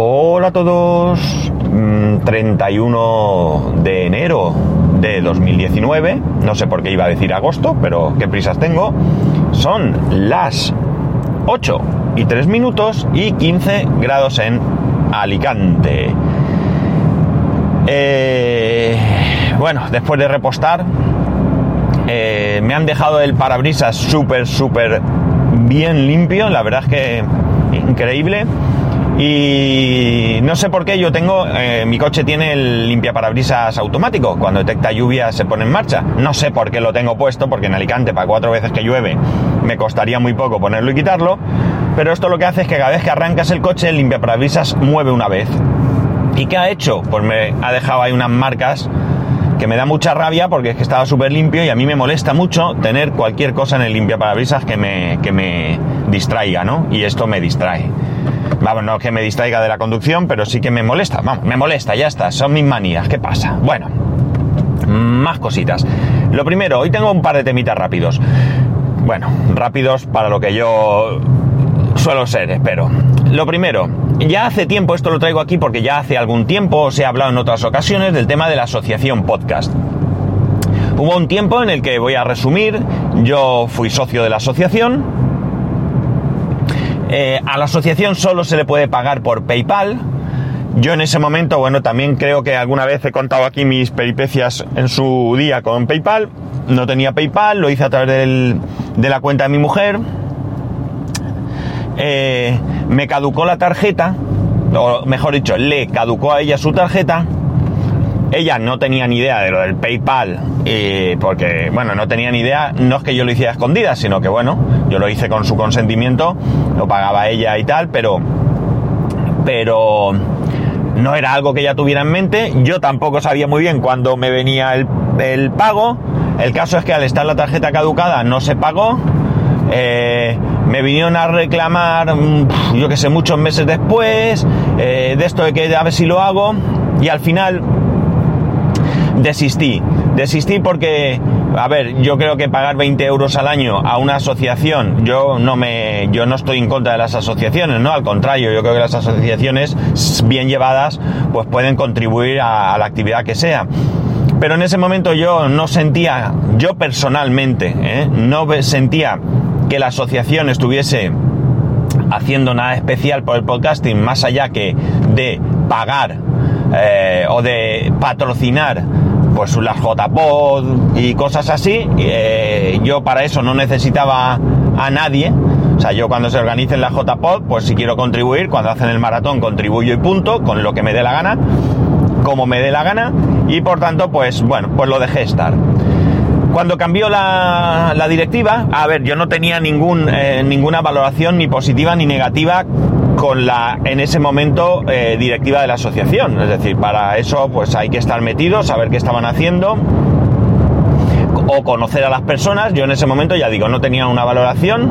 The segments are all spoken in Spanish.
Hola a todos, 31 mm, de enero de 2019, no sé por qué iba a decir agosto, pero qué prisas tengo. Son las 8 y 3 minutos y 15 grados en Alicante. Eh, bueno, después de repostar, eh, me han dejado el parabrisas súper, súper bien limpio, la verdad es que increíble. Y no sé por qué yo tengo, eh, mi coche tiene el limpiaparabrisas automático, cuando detecta lluvia se pone en marcha. No sé por qué lo tengo puesto, porque en Alicante para cuatro veces que llueve me costaría muy poco ponerlo y quitarlo, pero esto lo que hace es que cada vez que arrancas el coche el limpiaparabrisas mueve una vez. ¿Y qué ha hecho? Pues me ha dejado ahí unas marcas que me da mucha rabia porque es que estaba súper limpio y a mí me molesta mucho tener cualquier cosa en el limpiaparabrisas que me, que me distraiga, ¿no? Y esto me distrae. Vamos, no que me distraiga de la conducción, pero sí que me molesta. Vamos, me molesta, ya está. Son mis manías. ¿Qué pasa? Bueno, más cositas. Lo primero, hoy tengo un par de temitas rápidos. Bueno, rápidos para lo que yo suelo ser, espero. Lo primero, ya hace tiempo, esto lo traigo aquí porque ya hace algún tiempo os he hablado en otras ocasiones del tema de la asociación podcast. Hubo un tiempo en el que voy a resumir, yo fui socio de la asociación, eh, a la asociación solo se le puede pagar por PayPal. Yo en ese momento, bueno, también creo que alguna vez he contado aquí mis peripecias en su día con PayPal. No tenía PayPal, lo hice a través de la cuenta de mi mujer. Eh, me caducó la tarjeta, o mejor dicho, le caducó a ella su tarjeta. Ella no tenía ni idea de lo del PayPal, porque, bueno, no tenía ni idea, no es que yo lo hiciera escondida, sino que, bueno, yo lo hice con su consentimiento, lo pagaba ella y tal, pero, pero no era algo que ella tuviera en mente, yo tampoco sabía muy bien cuándo me venía el, pago, el caso es que al estar la tarjeta caducada no se pagó, eh, me vinieron a reclamar, mm, yo que sé, muchos meses después, eh, de esto de que a ver si lo hago, y al final desistí. Desistí porque, a ver, yo creo que pagar 20 euros al año a una asociación, yo no me, yo no estoy en contra de las asociaciones, ¿no? Al contrario, yo creo que las asociaciones bien llevadas, pues pueden contribuir a, la actividad que sea. Pero en ese momento yo no sentía, yo personalmente, ¿eh? no sentía que la asociación estuviese haciendo nada especial por el podcasting más allá que de pagar eh, o de patrocinar pues las JPod y cosas así. Eh, yo para eso no necesitaba a nadie. O sea, yo cuando se organicen las JPod, pues si quiero contribuir, cuando hacen el maratón contribuyo y punto, con lo que me dé la gana, como me dé la gana, y por tanto, pues bueno, pues lo dejé estar. Cuando cambió la, directiva, a ver, yo no tenía ningún, eh, ninguna valoración ni positiva ni negativa con la, en ese momento, eh, directiva de la asociación. Es decir, para eso pues hay que estar metidos, saber qué estaban haciendo o conocer a las personas. Yo en ese momento, ya digo, no tenía una valoración.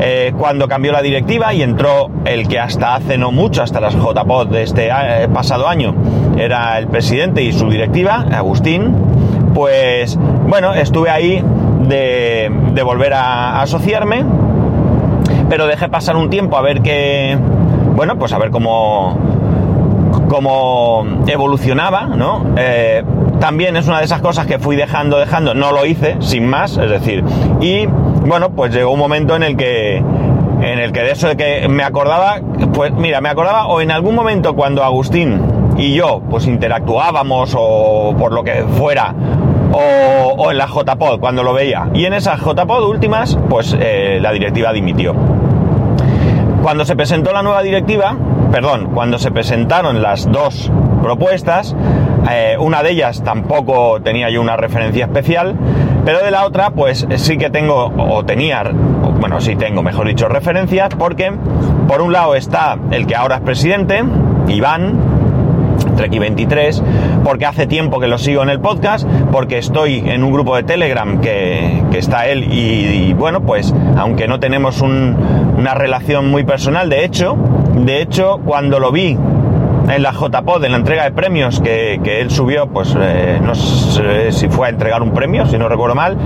Eh, cuando cambió la directiva y entró el que hasta hace no mucho, hasta las JPOD de este pasado año, era el presidente y su directiva, Agustín, pues bueno, estuve ahí de, volver a asociarme pero dejé pasar un tiempo a ver qué, bueno, pues a ver cómo, cómo evolucionaba, ¿no? Eh, también es una de esas cosas que fui dejando, dejando, no lo hice, sin más, es decir, y bueno, pues llegó un momento en el que, en el que de eso de que me acordaba, pues mira, me acordaba o en algún momento cuando Agustín y yo pues interactuábamos o por lo que fuera o, en la JPod cuando lo veía. Y en esas JPod últimas, pues eh, la directiva dimitió. Cuando se presentó la nueva directiva, perdón, cuando se presentaron las dos propuestas, eh, una de ellas tampoco tenía yo una referencia especial, pero de la otra, pues sí que tengo, o tenía, bueno, sí tengo, mejor dicho, referencias, porque por un lado está el que ahora es presidente, Iván, Treki 23, porque hace tiempo que lo sigo en el podcast, porque estoy en un grupo de Telegram que, está él y, bueno, pues aunque no tenemos una relación muy personal, de hecho, de hecho, cuando lo vi en la JPod, en la entrega de premios que, él subió, pues eh, no sé si fue a entregar un premio, si no recuerdo mal,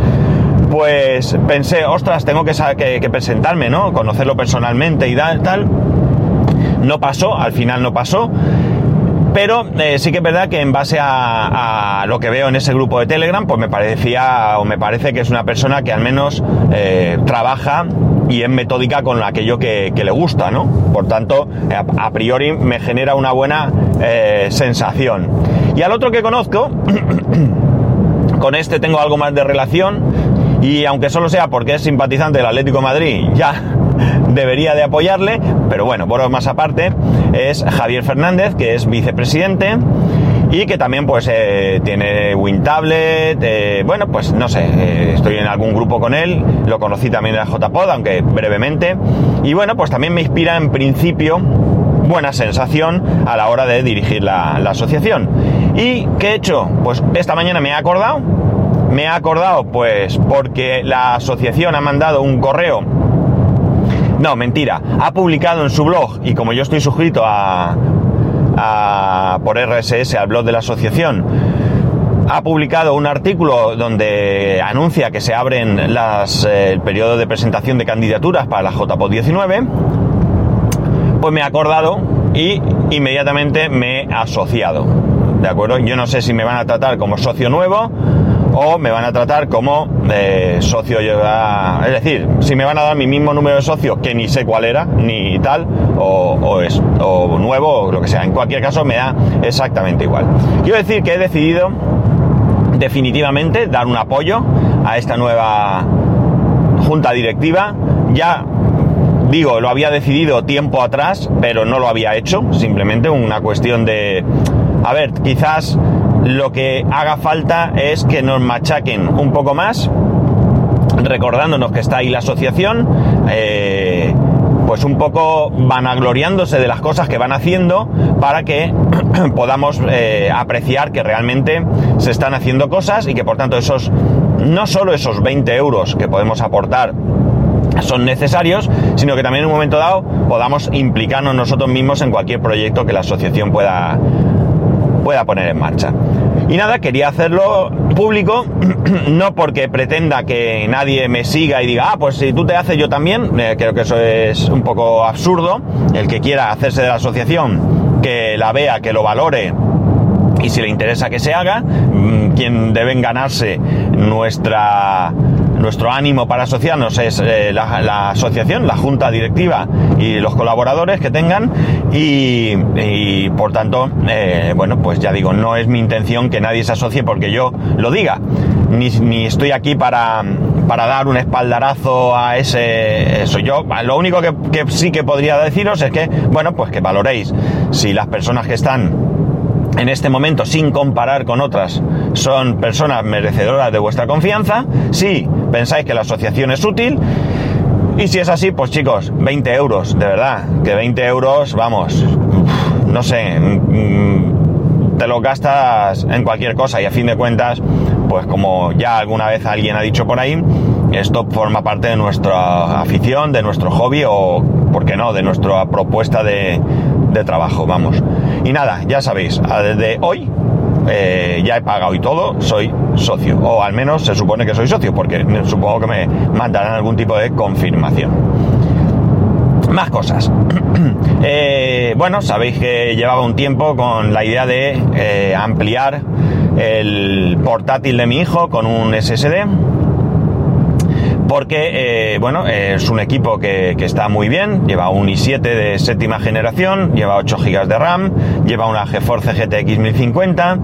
pues pensé, ostras, tengo que, que, que presentarme, ¿no? Conocerlo personalmente y tal No pasó, al final no pasó. Pero eh, sí que es verdad que en base a, lo que veo en ese grupo de Telegram, pues me parecía o me parece que es una persona que al menos eh, trabaja y es metódica con aquello que, le gusta, ¿no? Por tanto, a, priori me genera una buena eh, sensación. Y al otro que conozco, con este tengo algo más de relación y aunque solo sea porque es simpatizante del Atlético Madrid, ya debería de apoyarle, pero bueno, por más aparte, es Javier Fernández, que es vicepresidente y que también pues eh, tiene WinTablet, eh, bueno, pues no sé, eh, estoy en algún grupo con él, lo conocí también en la JPod, aunque brevemente, y bueno, pues también me inspira en principio buena sensación a la hora de dirigir la, asociación. ¿Y qué he hecho? Pues esta mañana me he acordado, me he acordado pues porque la asociación ha mandado un correo no, mentira. Ha publicado en su blog, y como yo estoy suscrito a, por RSS al blog de la asociación, ha publicado un artículo donde anuncia que se abren las, eh, el periodo de presentación de candidaturas para la JPO 19. Pues me he acordado y inmediatamente me he asociado. ¿De acuerdo? Yo no sé si me van a tratar como socio nuevo o me van a tratar como eh, socio, es decir, si me van a dar mi mismo número de socios que ni sé cuál era, ni tal, o, es, o nuevo, o lo que sea. En cualquier caso me da exactamente igual. Quiero decir que he decidido definitivamente dar un apoyo a esta nueva junta directiva. Ya digo, lo había decidido tiempo atrás, pero no lo había hecho, simplemente una cuestión de, a ver, quizás lo que haga falta es que nos machaquen un poco más, recordándonos que está ahí la asociación, eh, pues un poco vanagloriándose de las cosas que van haciendo para que podamos eh, apreciar que realmente se están haciendo cosas y que por tanto esos, no solo esos 20 euros que podemos aportar son necesarios, sino que también en un momento dado podamos implicarnos nosotros mismos en cualquier proyecto que la asociación pueda, pueda poner en marcha. Y nada, quería hacerlo público, no porque pretenda que nadie me siga y diga, ah, pues si tú te haces yo también, eh, creo que eso es un poco absurdo, el que quiera hacerse de la asociación, que la vea, que lo valore y si le interesa que se haga, mm, quien deben ganarse nuestra nuestro ánimo para asociarnos es eh, la, asociación, la junta directiva y los colaboradores que tengan y, por tanto, eh, bueno, pues ya digo, no es mi intención que nadie se asocie porque yo lo diga, ni, estoy aquí para, para dar un espaldarazo a ese eso. Yo lo único que, que sí que podría deciros es que, bueno, pues que valoréis si las personas que están en este momento, sin comparar con otras, son personas merecedoras de vuestra confianza. Si pensáis que la asociación es útil. Y si es así, pues chicos, 20 euros, de verdad, que 20 euros, vamos, no sé, mm, te lo gastas en cualquier cosa y a fin de cuentas, pues como ya alguna vez alguien ha dicho por ahí, esto forma parte de nuestra afición, de nuestro hobby o, ¿por qué no?, de nuestra propuesta de, trabajo, vamos. Y nada, ya sabéis, desde hoy eh, ya he pagado y todo, soy socio. O al menos se supone que soy socio, porque supongo que me mandarán algún tipo de confirmación. Más cosas. Eh, bueno, sabéis que llevaba un tiempo con la idea de eh, ampliar el portátil de mi hijo con un SSD porque, eh, bueno, es un equipo que, está muy bien, lleva un i7 de séptima generación, lleva 8 GB de RAM, lleva una GeForce GTX 1050,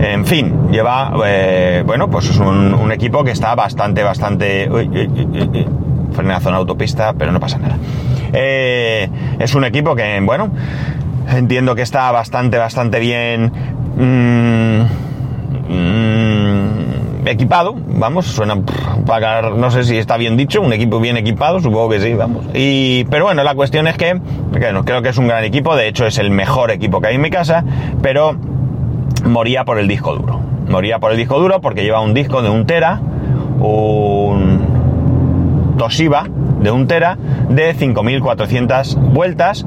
en fin, lleva, eh, bueno, pues es un, equipo que está bastante, bastante... Uy, uy, frenazo en autopista, pero no pasa nada. Eh, es un equipo que, bueno, entiendo que está bastante, bastante bien... Mmm, equipado, vamos, suena pagar, no sé si está bien dicho, un equipo bien equipado, supongo que sí, vamos. Y, pero bueno, la cuestión es que, bueno, creo que es un gran equipo, de hecho es el mejor equipo que hay en mi casa, pero moría por el disco duro. Moría por el disco duro porque lleva un disco de un tera, un Toshiba de un tera de 5400 vueltas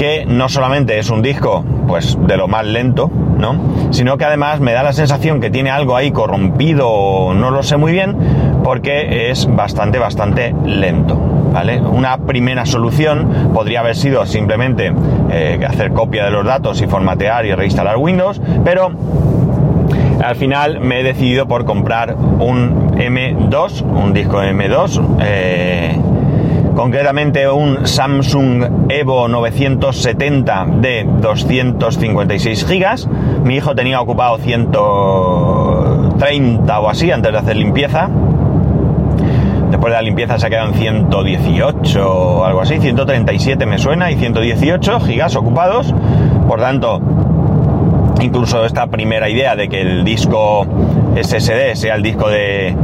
que no solamente es un disco pues de lo más lento, ¿no? Sino que además me da la sensación que tiene algo ahí corrompido, no lo sé muy bien, porque es bastante, bastante lento. ¿Vale? Una primera solución podría haber sido simplemente eh, hacer copia de los datos y formatear y reinstalar Windows, pero al final me he decidido por comprar un M2, un disco M2, eh, concretamente un Samsung Evo 970 de 256 gigas. Mi hijo tenía ocupado 130 o así antes de hacer limpieza. Después de la limpieza se en 118 o algo así, 137 me suena y 118 gigas ocupados. Por tanto, incluso esta primera idea de que el disco SSD sea el disco de,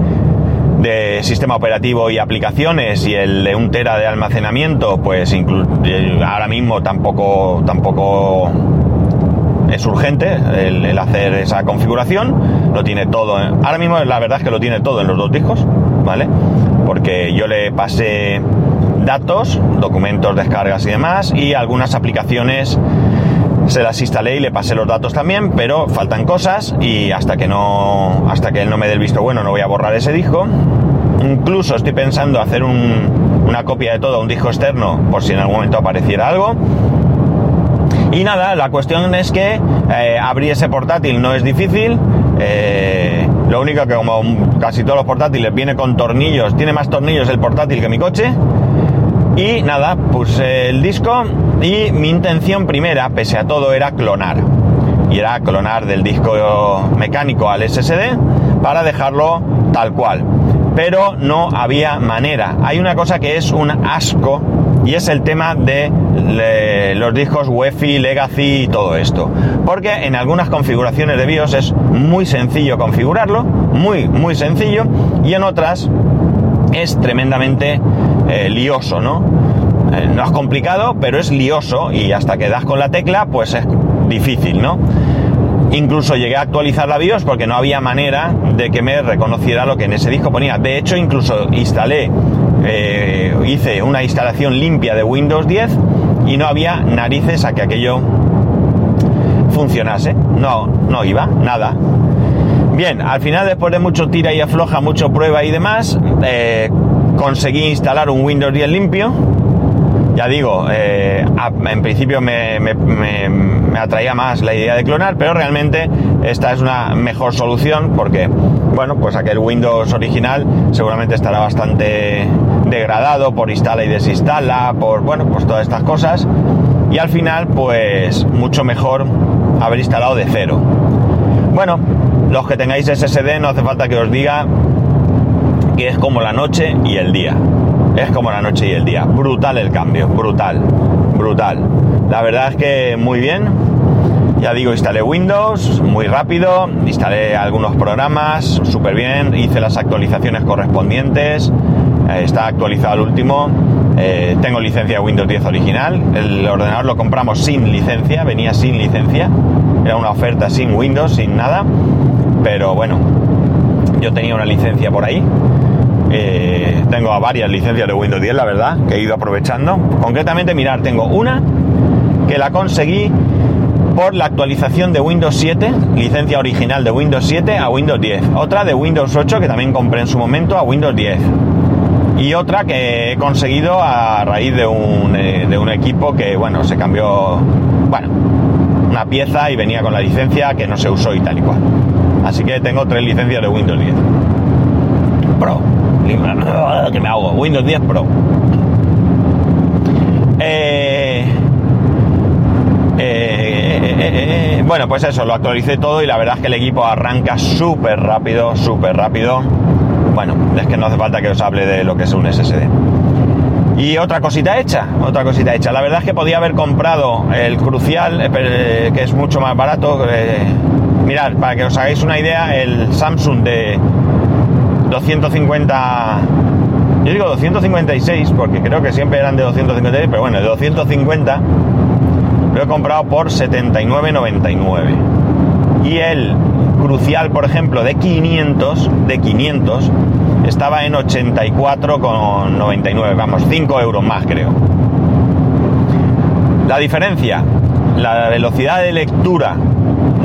de sistema operativo y aplicaciones y el de un tera de almacenamiento, pues eh, ahora mismo tampoco, tampoco es urgente el, hacer esa configuración. Lo tiene todo. Ahora mismo la verdad es que lo tiene todo en los dos discos, ¿vale? Porque yo le pasé datos, documentos, descargas y demás, y algunas aplicaciones se las instalé y le pasé los datos también, pero faltan cosas y hasta que no, hasta que él no me dé el visto bueno no voy a borrar ese disco. Incluso estoy pensando hacer una copia de todo a un disco externo por si en algún momento apareciera algo. Y nada, la cuestión es que eh, abrir ese portátil no es difícil. Eh, lo único que como casi todos los portátiles viene con tornillos, tiene más tornillos el portátil que mi coche. Y nada, puse el disco y mi intención primera, pese a todo, era clonar. Y era clonar del disco mecánico al SSD para dejarlo tal cual. Pero no había manera. Hay una cosa que es un asco y es el tema de los discos UEFI, Legacy y todo esto. Porque en algunas configuraciones de BIOS es muy sencillo configurarlo, muy, muy sencillo, y en otras es tremendamente eh, lioso, ¿no? Eh, no es complicado, pero es lioso y hasta que das con la tecla, pues es difícil, ¿no? Incluso llegué a actualizar la BIOS porque no había manera de que me reconociera lo que en ese disco ponía. De hecho, incluso instalé, eh, hice una instalación limpia de Windows 10 y no había narices a que aquello funcionase. No, no iba, nada. Bien, al final después de mucho tira y afloja, mucho prueba y demás, conseguí instalar un Windows 10 limpio. Ya digo, eh, en principio me, atraía más la idea de clonar, pero realmente esta es una mejor solución porque, bueno, pues aquel Windows original seguramente estará bastante degradado por instala y desinstala, por, bueno, pues todas estas cosas. Y al final, pues mucho mejor haber instalado de cero. Bueno, los que tengáis SSD no hace falta que os diga que es como la noche y el día. Es como la noche y el día. Brutal el cambio, brutal, brutal. La verdad es que muy bien. Ya digo, instalé Windows muy rápido, instalé algunos programas súper bien, hice las actualizaciones correspondientes, eh, está actualizado el último, eh, tengo licencia Windows 10 original, el ordenador lo compramos sin licencia, venía sin licencia, era una oferta sin Windows, sin nada, pero bueno, yo tenía una licencia por ahí eh, tengo varias licencias de Windows 10, la verdad, que he ido aprovechando. Concretamente, mirar, tengo una que la conseguí por la actualización de Windows 7, licencia original de Windows 7 a Windows 10. Otra de Windows 8 que también compré en su momento a Windows 10. Y otra que he conseguido a raíz de un, eh, de un equipo que, bueno, se cambió, bueno, una pieza y venía con la licencia que no se usó y tal y cual. Así que tengo tres licencias de Windows 10. Pro que me hago. Windows 10 Pro. Eh, eh, eh, bueno, pues eso, lo actualicé todo y la verdad es que el equipo arranca súper rápido, súper rápido. Bueno, es que no hace falta que os hable de lo que es un SSD. Y otra cosita hecha, otra cosita hecha. La verdad es que podía haber comprado el Crucial, que es mucho más barato. mirad, para que os hagáis una idea, el Samsung de 250 yo digo 256 porque creo que siempre eran de 256 pero bueno de 250 lo he comprado por 79.99 y el crucial por ejemplo de 500 de 500 estaba en 84,99 vamos 5 euros más creo. La diferencia la velocidad de lectura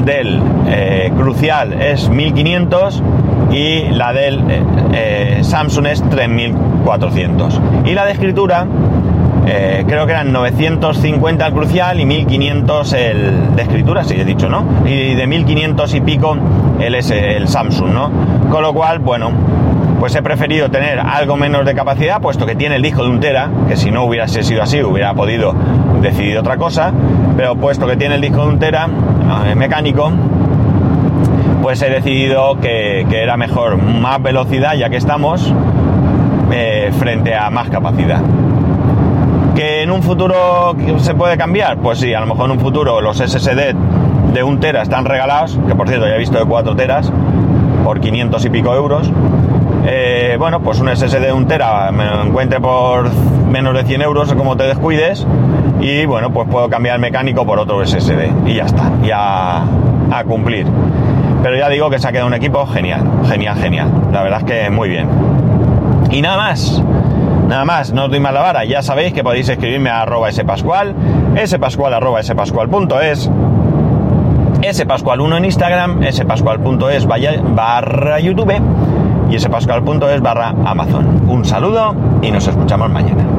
del eh, crucial es 1500 y la del eh, eh, Samsung es 3400. Y la de escritura eh, creo que eran 950 el crucial y 1500 el de escritura, si he dicho, ¿no? Y de 1500 y pico el, el Samsung, ¿no? Con lo cual, bueno, pues he preferido tener algo menos de capacidad, puesto que tiene el disco de un tera, que si no hubiese sido así hubiera podido decidir otra cosa, pero puesto que tiene el disco de un tera eh, mecánico, pues he decidido que, era mejor más velocidad, ya que estamos, eh, frente a más capacidad. ¿Que en un futuro se puede cambiar? Pues sí, a lo mejor en un futuro los SSD de un tera están regalados, que por cierto ya he visto de 4 teras por 500 y pico euros. Eh, bueno, pues un SSD de un tera me lo encuentre por menos de 100 euros como te descuides y bueno, pues puedo cambiar el mecánico por otro SSD y ya está, ya a cumplir. Pero ya digo que se ha quedado un equipo genial, genial, genial. La verdad es que muy bien. Y nada más. Nada más, no os doy más la vara. Ya sabéis que podéis escribirme a arroba spascual, spascual arroba spascual.es, spascual1 en Instagram, spascual.es barra YouTube y spascual.es barra Amazon. Un saludo y nos escuchamos mañana.